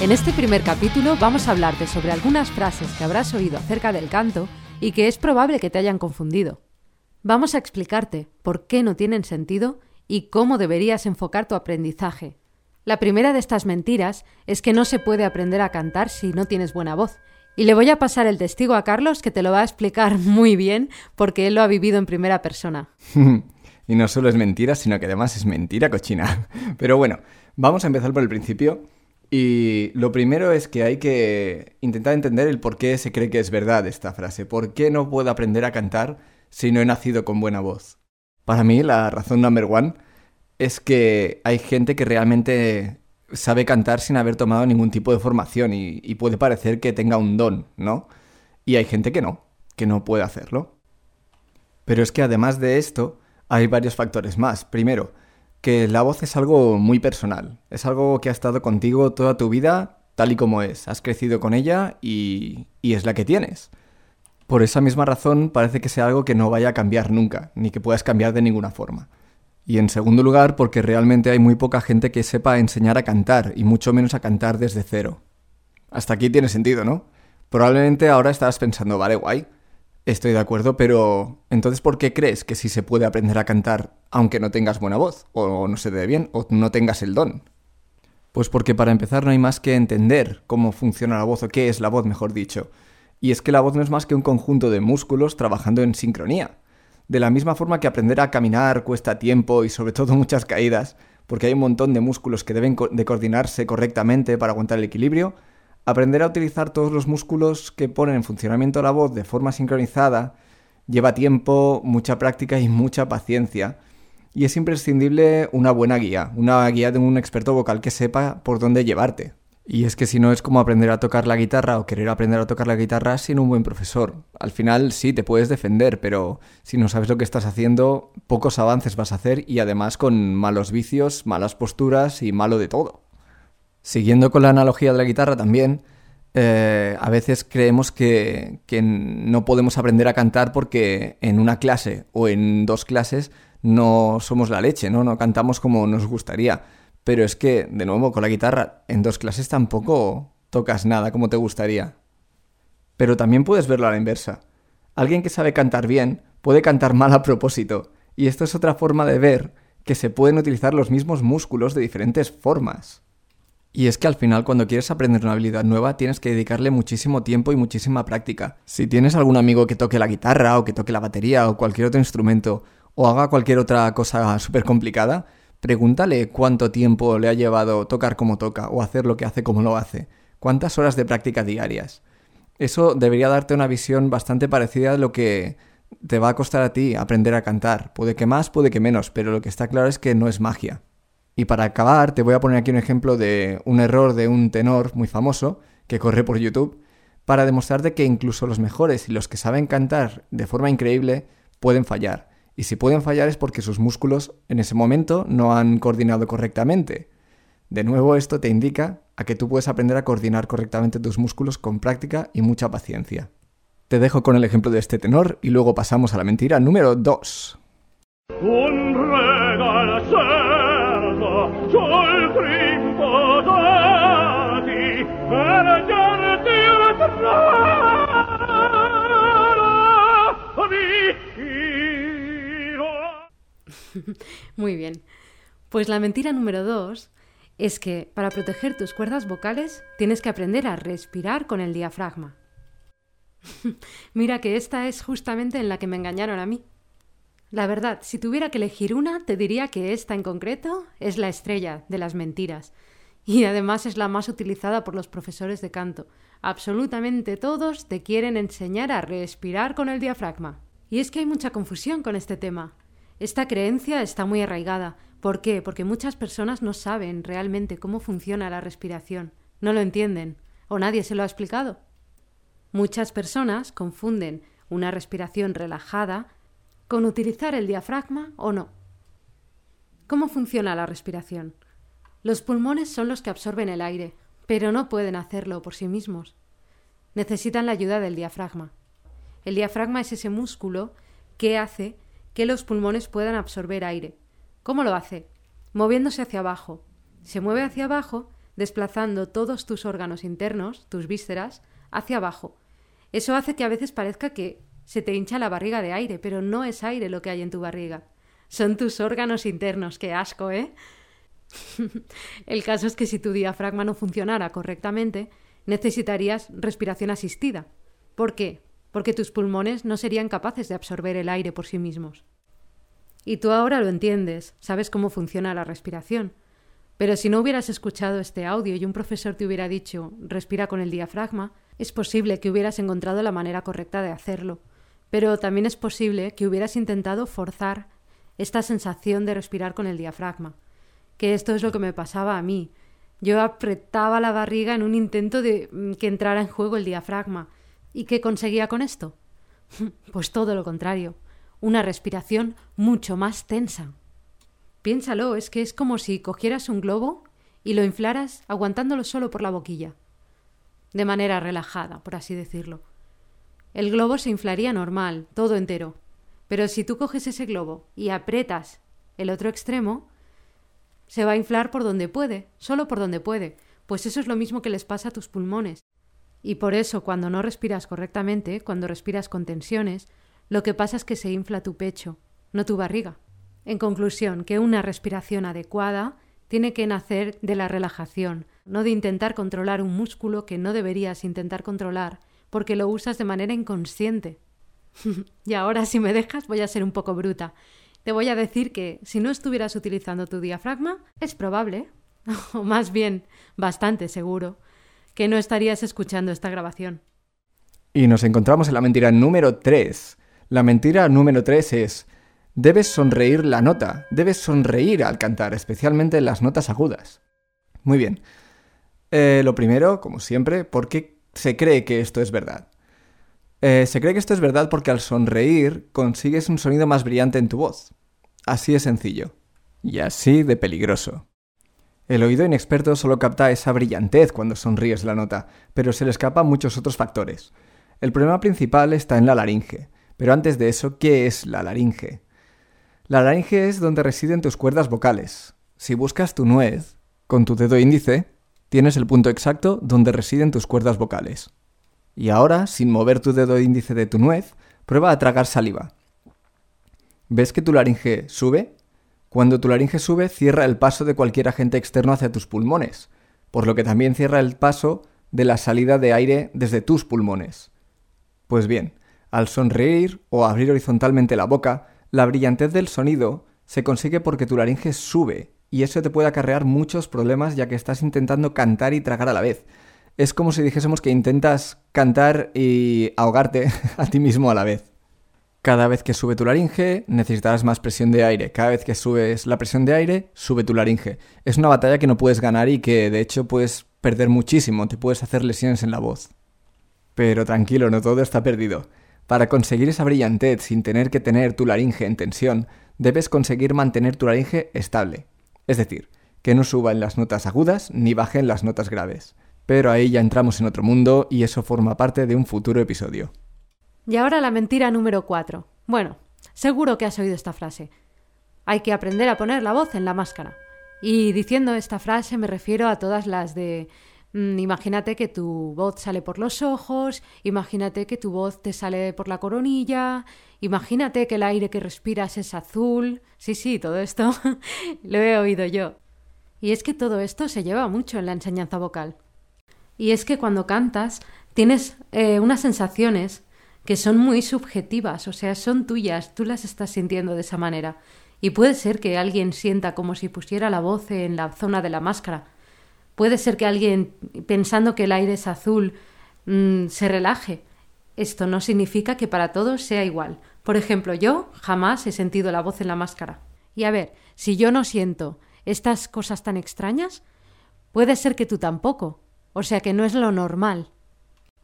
En este primer capítulo vamos a hablarte sobre algunas frases que habrás oído acerca del canto y que es probable que te hayan confundido. Vamos a explicarte por qué no tienen sentido y cómo deberías enfocar tu aprendizaje. La primera de estas mentiras es que no se puede aprender a cantar si no tienes buena voz, y le voy a pasar el testigo a Carlos, que te lo va a explicar muy bien, porque él lo ha vivido en primera persona. y no solo es mentira, sino que además es mentira cochina. Pero bueno, vamos a empezar por el principio. Y lo primero es que hay que intentar entender el por qué se cree que es verdad esta frase. ¿Por qué no puedo aprender a cantar si no he nacido con buena voz? Para mí, la razón number one es que hay gente que realmente sabe cantar sin haber tomado ningún tipo de formación y, puede parecer que tenga un don, ¿no? Y hay gente que no, que no puede hacerlo. Pero es que además de esto, hay varios factores más. Primero, que la voz es algo muy personal, es algo que ha estado contigo toda tu vida tal y como es, has crecido con ella y, y es la que tienes. Por esa misma razón parece que sea algo que no vaya a cambiar nunca, ni que puedas cambiar de ninguna forma. Y en segundo lugar, porque realmente hay muy poca gente que sepa enseñar a cantar, y mucho menos a cantar desde cero. Hasta aquí tiene sentido, ¿no? Probablemente ahora estarás pensando, vale, guay, estoy de acuerdo, pero entonces ¿por qué crees que sí se puede aprender a cantar aunque no tengas buena voz, o no se dé bien, o no tengas el don? Pues porque para empezar no hay más que entender cómo funciona la voz, o qué es la voz, mejor dicho. Y es que la voz no es más que un conjunto de músculos trabajando en sincronía. De la misma forma que aprender a caminar cuesta tiempo y sobre todo muchas caídas, porque hay un montón de músculos que deben de coordinarse correctamente para aguantar el equilibrio, aprender a utilizar todos los músculos que ponen en funcionamiento la voz de forma sincronizada lleva tiempo, mucha práctica y mucha paciencia. Y es imprescindible una buena guía, una guía de un experto vocal que sepa por dónde llevarte. Y es que si no es como aprender a tocar la guitarra o querer aprender a tocar la guitarra sin un buen profesor. Al final sí, te puedes defender, pero si no sabes lo que estás haciendo, pocos avances vas a hacer y además con malos vicios, malas posturas y malo de todo. Siguiendo con la analogía de la guitarra también, eh, a veces creemos que, que no podemos aprender a cantar porque en una clase o en dos clases no somos la leche, ¿no? No cantamos como nos gustaría pero es que, de nuevo, con la guitarra, en dos clases tampoco tocas nada como te gustaría. Pero también puedes verlo a la inversa. Alguien que sabe cantar bien puede cantar mal a propósito, y esto es otra forma de ver que se pueden utilizar los mismos músculos de diferentes formas. Y es que al final cuando quieres aprender una habilidad nueva tienes que dedicarle muchísimo tiempo y muchísima práctica. Si tienes algún amigo que toque la guitarra o que toque la batería o cualquier otro instrumento o haga cualquier otra cosa súper complicada, Pregúntale cuánto tiempo le ha llevado tocar como toca o hacer lo que hace como lo hace. ¿Cuántas horas de práctica diarias? Eso debería darte una visión bastante parecida a lo que te va a costar a ti aprender a cantar. Puede que más, puede que menos, pero lo que está claro es que no es magia. Y para acabar, te voy a poner aquí un ejemplo de un error de un tenor muy famoso que corre por YouTube para demostrarte que incluso los mejores y los que saben cantar de forma increíble pueden fallar. Y si pueden fallar es porque sus músculos en ese momento no han coordinado correctamente. De nuevo, esto te indica a que tú puedes aprender a coordinar correctamente tus músculos con práctica y mucha paciencia. Te dejo con el ejemplo de este tenor y luego pasamos a la mentira número 2. Muy bien. Pues la mentira número dos es que para proteger tus cuerdas vocales tienes que aprender a respirar con el diafragma. Mira que esta es justamente en la que me engañaron a mí. La verdad, si tuviera que elegir una, te diría que esta en concreto es la estrella de las mentiras. Y además es la más utilizada por los profesores de canto. Absolutamente todos te quieren enseñar a respirar con el diafragma. Y es que hay mucha confusión con este tema. Esta creencia está muy arraigada. ¿Por qué? Porque muchas personas no saben realmente cómo funciona la respiración. No lo entienden. ¿O nadie se lo ha explicado? Muchas personas confunden una respiración relajada con utilizar el diafragma o no. ¿Cómo funciona la respiración? Los pulmones son los que absorben el aire, pero no pueden hacerlo por sí mismos. Necesitan la ayuda del diafragma. El diafragma es ese músculo que hace que los pulmones puedan absorber aire. ¿Cómo lo hace? Moviéndose hacia abajo. Se mueve hacia abajo, desplazando todos tus órganos internos, tus vísceras, hacia abajo. Eso hace que a veces parezca que se te hincha la barriga de aire, pero no es aire lo que hay en tu barriga. Son tus órganos internos. Qué asco, ¿eh? El caso es que si tu diafragma no funcionara correctamente, necesitarías respiración asistida. ¿Por qué? Porque tus pulmones no serían capaces de absorber el aire por sí mismos. Y tú ahora lo entiendes, sabes cómo funciona la respiración. Pero si no hubieras escuchado este audio y un profesor te hubiera dicho respira con el diafragma, es posible que hubieras encontrado la manera correcta de hacerlo. Pero también es posible que hubieras intentado forzar esta sensación de respirar con el diafragma que esto es lo que me pasaba a mí. Yo apretaba la barriga en un intento de mm, que entrara en juego el diafragma. ¿Y qué conseguía con esto? Pues todo lo contrario, una respiración mucho más tensa. Piénsalo, es que es como si cogieras un globo y lo inflaras aguantándolo solo por la boquilla, de manera relajada, por así decirlo. El globo se inflaría normal, todo entero, pero si tú coges ese globo y aprietas el otro extremo, se va a inflar por donde puede, solo por donde puede, pues eso es lo mismo que les pasa a tus pulmones. Y por eso, cuando no respiras correctamente, cuando respiras con tensiones, lo que pasa es que se infla tu pecho, no tu barriga. En conclusión, que una respiración adecuada tiene que nacer de la relajación, no de intentar controlar un músculo que no deberías intentar controlar, porque lo usas de manera inconsciente. y ahora, si me dejas, voy a ser un poco bruta te voy a decir que si no estuvieras utilizando tu diafragma, es probable, o más bien bastante seguro, que no estarías escuchando esta grabación. Y nos encontramos en la mentira número 3. La mentira número 3 es, debes sonreír la nota, debes sonreír al cantar, especialmente en las notas agudas. Muy bien. Eh, lo primero, como siempre, ¿por qué se cree que esto es verdad? Eh, se cree que esto es verdad porque al sonreír consigues un sonido más brillante en tu voz. Así de sencillo. Y así de peligroso. El oído inexperto solo capta esa brillantez cuando sonríes la nota, pero se le escapan muchos otros factores. El problema principal está en la laringe. Pero antes de eso, ¿qué es la laringe? La laringe es donde residen tus cuerdas vocales. Si buscas tu nuez, con tu dedo índice, tienes el punto exacto donde residen tus cuerdas vocales. Y ahora, sin mover tu dedo índice de tu nuez, prueba a tragar saliva. ¿Ves que tu laringe sube? Cuando tu laringe sube, cierra el paso de cualquier agente externo hacia tus pulmones, por lo que también cierra el paso de la salida de aire desde tus pulmones. Pues bien, al sonreír o abrir horizontalmente la boca, la brillantez del sonido se consigue porque tu laringe sube, y eso te puede acarrear muchos problemas ya que estás intentando cantar y tragar a la vez. Es como si dijésemos que intentas cantar y ahogarte a ti mismo a la vez. Cada vez que sube tu laringe, necesitarás más presión de aire. Cada vez que subes la presión de aire, sube tu laringe. Es una batalla que no puedes ganar y que de hecho puedes perder muchísimo, te puedes hacer lesiones en la voz. Pero tranquilo, no todo está perdido. Para conseguir esa brillantez sin tener que tener tu laringe en tensión, debes conseguir mantener tu laringe estable. Es decir, que no suba en las notas agudas ni baje en las notas graves. Pero ahí ya entramos en otro mundo y eso forma parte de un futuro episodio. Y ahora la mentira número cuatro. Bueno, seguro que has oído esta frase. Hay que aprender a poner la voz en la máscara. Y diciendo esta frase me refiero a todas las de imagínate que tu voz sale por los ojos, imagínate que tu voz te sale por la coronilla, imagínate que el aire que respiras es azul. Sí, sí, todo esto lo he oído yo. Y es que todo esto se lleva mucho en la enseñanza vocal. Y es que cuando cantas tienes eh, unas sensaciones que son muy subjetivas, o sea, son tuyas, tú las estás sintiendo de esa manera. Y puede ser que alguien sienta como si pusiera la voz en la zona de la máscara. Puede ser que alguien, pensando que el aire es azul, mm, se relaje. Esto no significa que para todos sea igual. Por ejemplo, yo jamás he sentido la voz en la máscara. Y a ver, si yo no siento estas cosas tan extrañas, puede ser que tú tampoco. o sea que no es lo normal.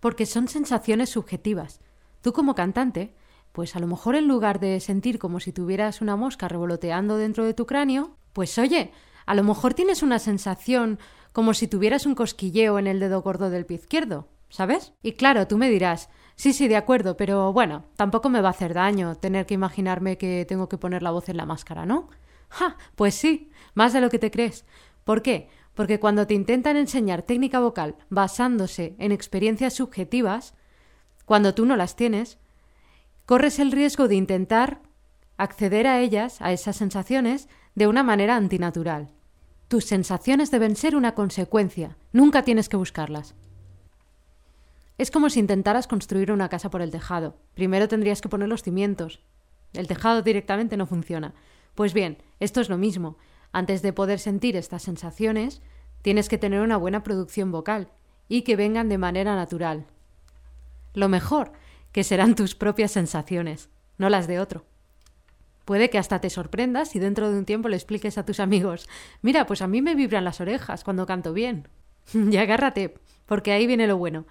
Porque son sensaciones subjetivas. Tú como cantante, pues a lo mejor en lugar de sentir como si tuvieras una mosca revoloteando dentro de tu cráneo, pues oye, a lo mejor tienes una sensación como si tuvieras un cosquilleo en el dedo gordo del pie izquierdo, ¿sabes? Y claro, tú me dirás, sí, sí, de acuerdo, pero bueno, tampoco me va a hacer daño tener que imaginarme que tengo que poner la voz en la máscara, ¿no? ¡Ja! Pues sí, más de lo que te crees. ¿Por qué? Porque cuando te intentan enseñar técnica vocal basándose en experiencias subjetivas, cuando tú no las tienes, corres el riesgo de intentar acceder a ellas, a esas sensaciones, de una manera antinatural. Tus sensaciones deben ser una consecuencia, nunca tienes que buscarlas. Es como si intentaras construir una casa por el tejado. Primero tendrías que poner los cimientos. El tejado directamente no funciona. Pues bien, esto es lo mismo. Antes de poder sentir estas sensaciones, tienes que tener una buena producción vocal y que vengan de manera natural. Lo mejor, que serán tus propias sensaciones, no las de otro. Puede que hasta te sorprendas y dentro de un tiempo le expliques a tus amigos, mira, pues a mí me vibran las orejas cuando canto bien. y agárrate, porque ahí viene lo bueno.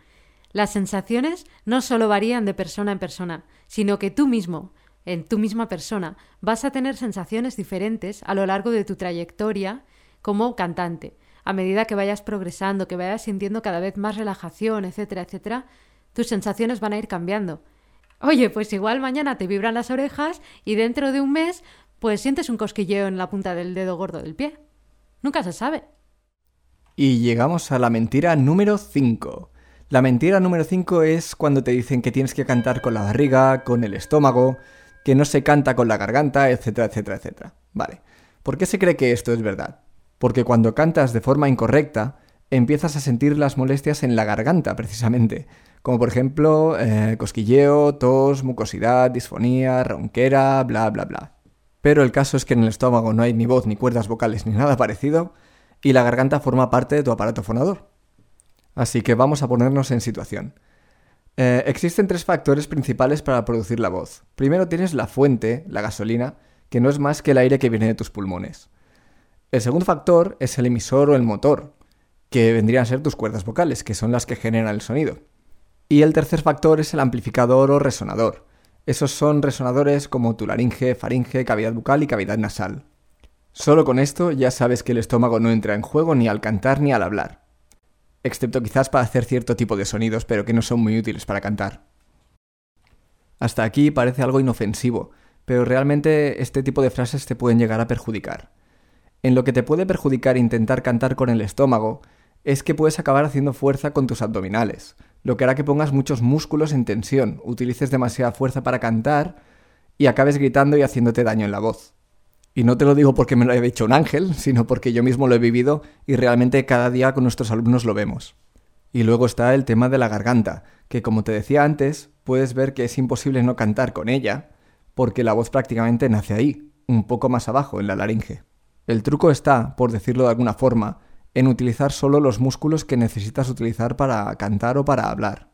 Las sensaciones no solo varían de persona en persona, sino que tú mismo, en tu misma persona, vas a tener sensaciones diferentes a lo largo de tu trayectoria como cantante. A medida que vayas progresando, que vayas sintiendo cada vez más relajación, etcétera, etcétera, tus sensaciones van a ir cambiando. Oye, pues igual mañana te vibran las orejas y dentro de un mes pues sientes un cosquilleo en la punta del dedo gordo del pie. Nunca se sabe. Y llegamos a la mentira número 5. La mentira número 5 es cuando te dicen que tienes que cantar con la barriga, con el estómago, que no se canta con la garganta, etcétera, etcétera, etcétera. Vale. ¿Por qué se cree que esto es verdad? Porque cuando cantas de forma incorrecta, empiezas a sentir las molestias en la garganta, precisamente como por ejemplo eh, cosquilleo, tos, mucosidad, disfonía, ronquera, bla, bla, bla. Pero el caso es que en el estómago no hay ni voz, ni cuerdas vocales, ni nada parecido, y la garganta forma parte de tu aparato fonador. Así que vamos a ponernos en situación. Eh, existen tres factores principales para producir la voz. Primero tienes la fuente, la gasolina, que no es más que el aire que viene de tus pulmones. El segundo factor es el emisor o el motor, que vendrían a ser tus cuerdas vocales, que son las que generan el sonido. Y el tercer factor es el amplificador o resonador. Esos son resonadores como tu laringe, faringe, cavidad bucal y cavidad nasal. Solo con esto ya sabes que el estómago no entra en juego ni al cantar ni al hablar. Excepto quizás para hacer cierto tipo de sonidos, pero que no son muy útiles para cantar. Hasta aquí parece algo inofensivo, pero realmente este tipo de frases te pueden llegar a perjudicar. En lo que te puede perjudicar intentar cantar con el estómago es que puedes acabar haciendo fuerza con tus abdominales, lo que hará que pongas muchos músculos en tensión, utilices demasiada fuerza para cantar y acabes gritando y haciéndote daño en la voz. Y no te lo digo porque me lo haya dicho un ángel, sino porque yo mismo lo he vivido y realmente cada día con nuestros alumnos lo vemos. Y luego está el tema de la garganta, que como te decía antes, puedes ver que es imposible no cantar con ella, porque la voz prácticamente nace ahí, un poco más abajo, en la laringe. El truco está, por decirlo de alguna forma, en utilizar solo los músculos que necesitas utilizar para cantar o para hablar.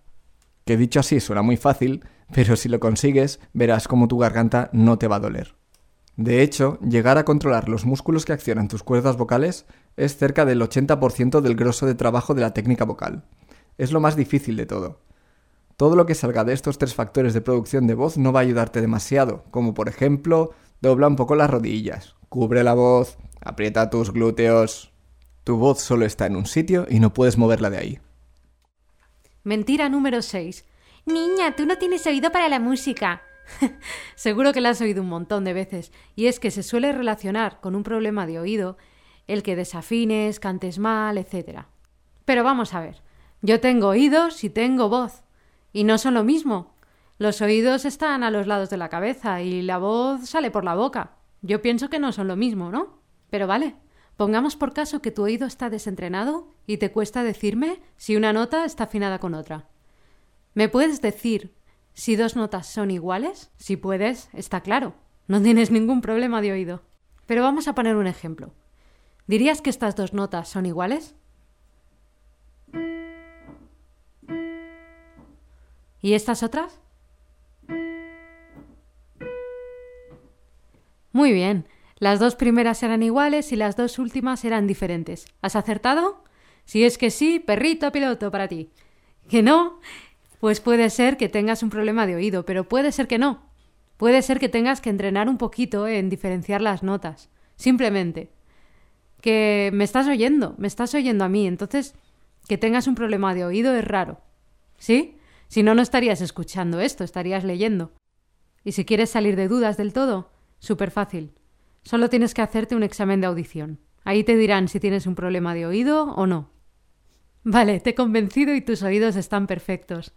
Que dicho así suena muy fácil, pero si lo consigues verás cómo tu garganta no te va a doler. De hecho, llegar a controlar los músculos que accionan tus cuerdas vocales es cerca del 80% del grosso de trabajo de la técnica vocal. Es lo más difícil de todo. Todo lo que salga de estos tres factores de producción de voz no va a ayudarte demasiado, como por ejemplo, dobla un poco las rodillas, cubre la voz, aprieta tus glúteos, tu voz solo está en un sitio y no puedes moverla de ahí. Mentira número 6. Niña, tú no tienes oído para la música. Seguro que la has oído un montón de veces, y es que se suele relacionar con un problema de oído el que desafines, cantes mal, etc. Pero vamos a ver, yo tengo oídos y tengo voz, y no son lo mismo. Los oídos están a los lados de la cabeza y la voz sale por la boca. Yo pienso que no son lo mismo, ¿no? Pero vale, Pongamos por caso que tu oído está desentrenado y te cuesta decirme si una nota está afinada con otra. ¿Me puedes decir si dos notas son iguales? Si puedes, está claro. No tienes ningún problema de oído. Pero vamos a poner un ejemplo. ¿Dirías que estas dos notas son iguales? ¿Y estas otras? Muy bien. Las dos primeras eran iguales y las dos últimas eran diferentes. ¿Has acertado? Si es que sí, perrito piloto para ti. Que no, pues puede ser que tengas un problema de oído, pero puede ser que no. Puede ser que tengas que entrenar un poquito en diferenciar las notas. Simplemente. Que me estás oyendo, me estás oyendo a mí, entonces que tengas un problema de oído es raro. ¿Sí? Si no, no estarías escuchando esto, estarías leyendo. Y si quieres salir de dudas del todo, súper fácil. Solo tienes que hacerte un examen de audición. Ahí te dirán si tienes un problema de oído o no. Vale, te he convencido y tus oídos están perfectos.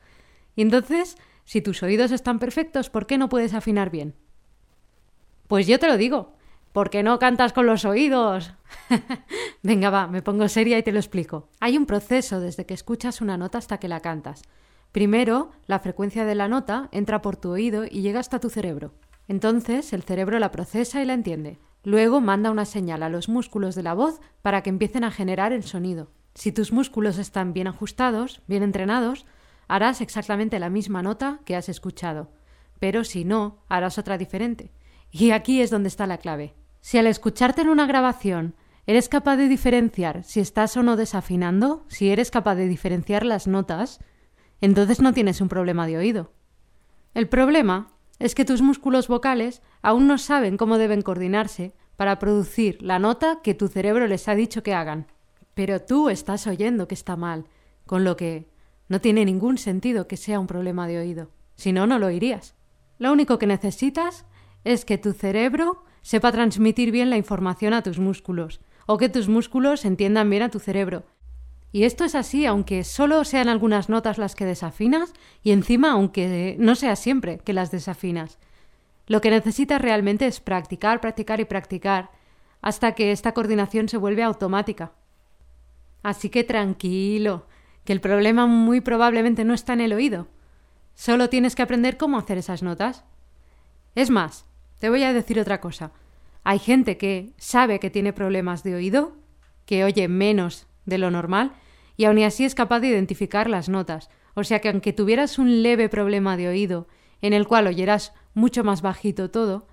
Y entonces, si tus oídos están perfectos, ¿por qué no puedes afinar bien? Pues yo te lo digo. ¿Por qué no cantas con los oídos? Venga, va, me pongo seria y te lo explico. Hay un proceso desde que escuchas una nota hasta que la cantas. Primero, la frecuencia de la nota entra por tu oído y llega hasta tu cerebro. Entonces, el cerebro la procesa y la entiende. Luego manda una señal a los músculos de la voz para que empiecen a generar el sonido. Si tus músculos están bien ajustados, bien entrenados, harás exactamente la misma nota que has escuchado. Pero si no, harás otra diferente. Y aquí es donde está la clave. Si al escucharte en una grabación eres capaz de diferenciar si estás o no desafinando, si eres capaz de diferenciar las notas, entonces no tienes un problema de oído. El problema es que tus músculos vocales aún no saben cómo deben coordinarse para producir la nota que tu cerebro les ha dicho que hagan. Pero tú estás oyendo que está mal, con lo que no tiene ningún sentido que sea un problema de oído. Si no, no lo oirías. Lo único que necesitas es que tu cerebro sepa transmitir bien la información a tus músculos, o que tus músculos entiendan bien a tu cerebro, y esto es así, aunque solo sean algunas notas las que desafinas, y encima aunque no sea siempre que las desafinas. Lo que necesitas realmente es practicar, practicar y practicar, hasta que esta coordinación se vuelve automática. Así que tranquilo, que el problema muy probablemente no está en el oído. Solo tienes que aprender cómo hacer esas notas. Es más, te voy a decir otra cosa. Hay gente que sabe que tiene problemas de oído, que oye menos de lo normal, y aun así es capaz de identificar las notas. O sea que aunque tuvieras un leve problema de oído, en el cual oyeras mucho más bajito todo,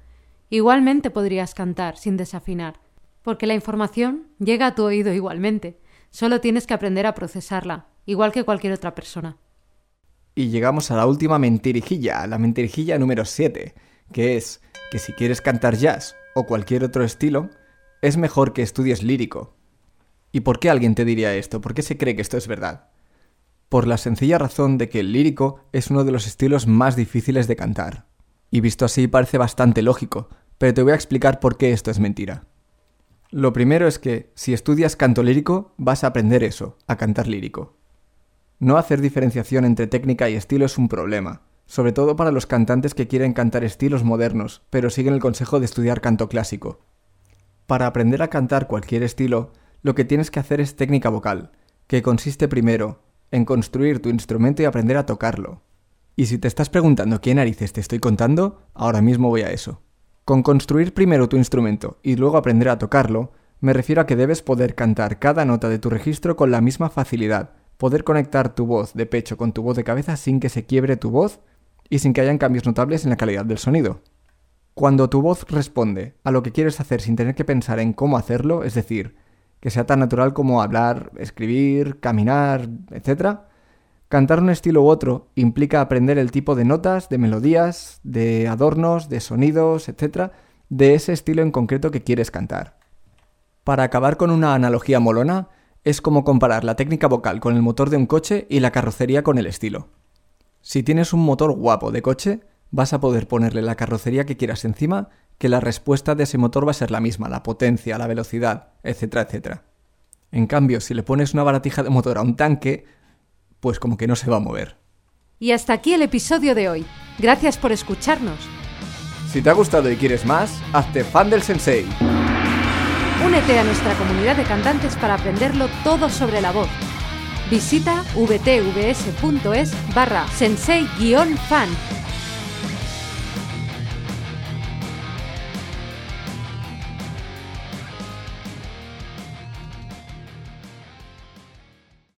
igualmente podrías cantar sin desafinar, porque la información llega a tu oído igualmente. Solo tienes que aprender a procesarla, igual que cualquier otra persona. Y llegamos a la última mentirijilla, la mentirijilla número 7, que es que si quieres cantar jazz o cualquier otro estilo, es mejor que estudies lírico, ¿Y por qué alguien te diría esto? ¿Por qué se cree que esto es verdad? Por la sencilla razón de que el lírico es uno de los estilos más difíciles de cantar. Y visto así parece bastante lógico, pero te voy a explicar por qué esto es mentira. Lo primero es que, si estudias canto lírico, vas a aprender eso, a cantar lírico. No hacer diferenciación entre técnica y estilo es un problema, sobre todo para los cantantes que quieren cantar estilos modernos, pero siguen el consejo de estudiar canto clásico. Para aprender a cantar cualquier estilo, lo que tienes que hacer es técnica vocal, que consiste primero en construir tu instrumento y aprender a tocarlo. Y si te estás preguntando qué narices te estoy contando, ahora mismo voy a eso. Con construir primero tu instrumento y luego aprender a tocarlo, me refiero a que debes poder cantar cada nota de tu registro con la misma facilidad, poder conectar tu voz de pecho con tu voz de cabeza sin que se quiebre tu voz y sin que hayan cambios notables en la calidad del sonido. Cuando tu voz responde a lo que quieres hacer sin tener que pensar en cómo hacerlo, es decir, que sea tan natural como hablar, escribir, caminar, etc. Cantar un estilo u otro implica aprender el tipo de notas, de melodías, de adornos, de sonidos, etc. de ese estilo en concreto que quieres cantar. Para acabar con una analogía molona, es como comparar la técnica vocal con el motor de un coche y la carrocería con el estilo. Si tienes un motor guapo de coche, vas a poder ponerle la carrocería que quieras encima que la respuesta de ese motor va a ser la misma, la potencia, la velocidad, etcétera, etcétera. En cambio, si le pones una baratija de motor a un tanque, pues como que no se va a mover. Y hasta aquí el episodio de hoy. Gracias por escucharnos. Si te ha gustado y quieres más, hazte fan del sensei. Únete a nuestra comunidad de cantantes para aprenderlo todo sobre la voz. Visita vtvs.es barra sensei-fan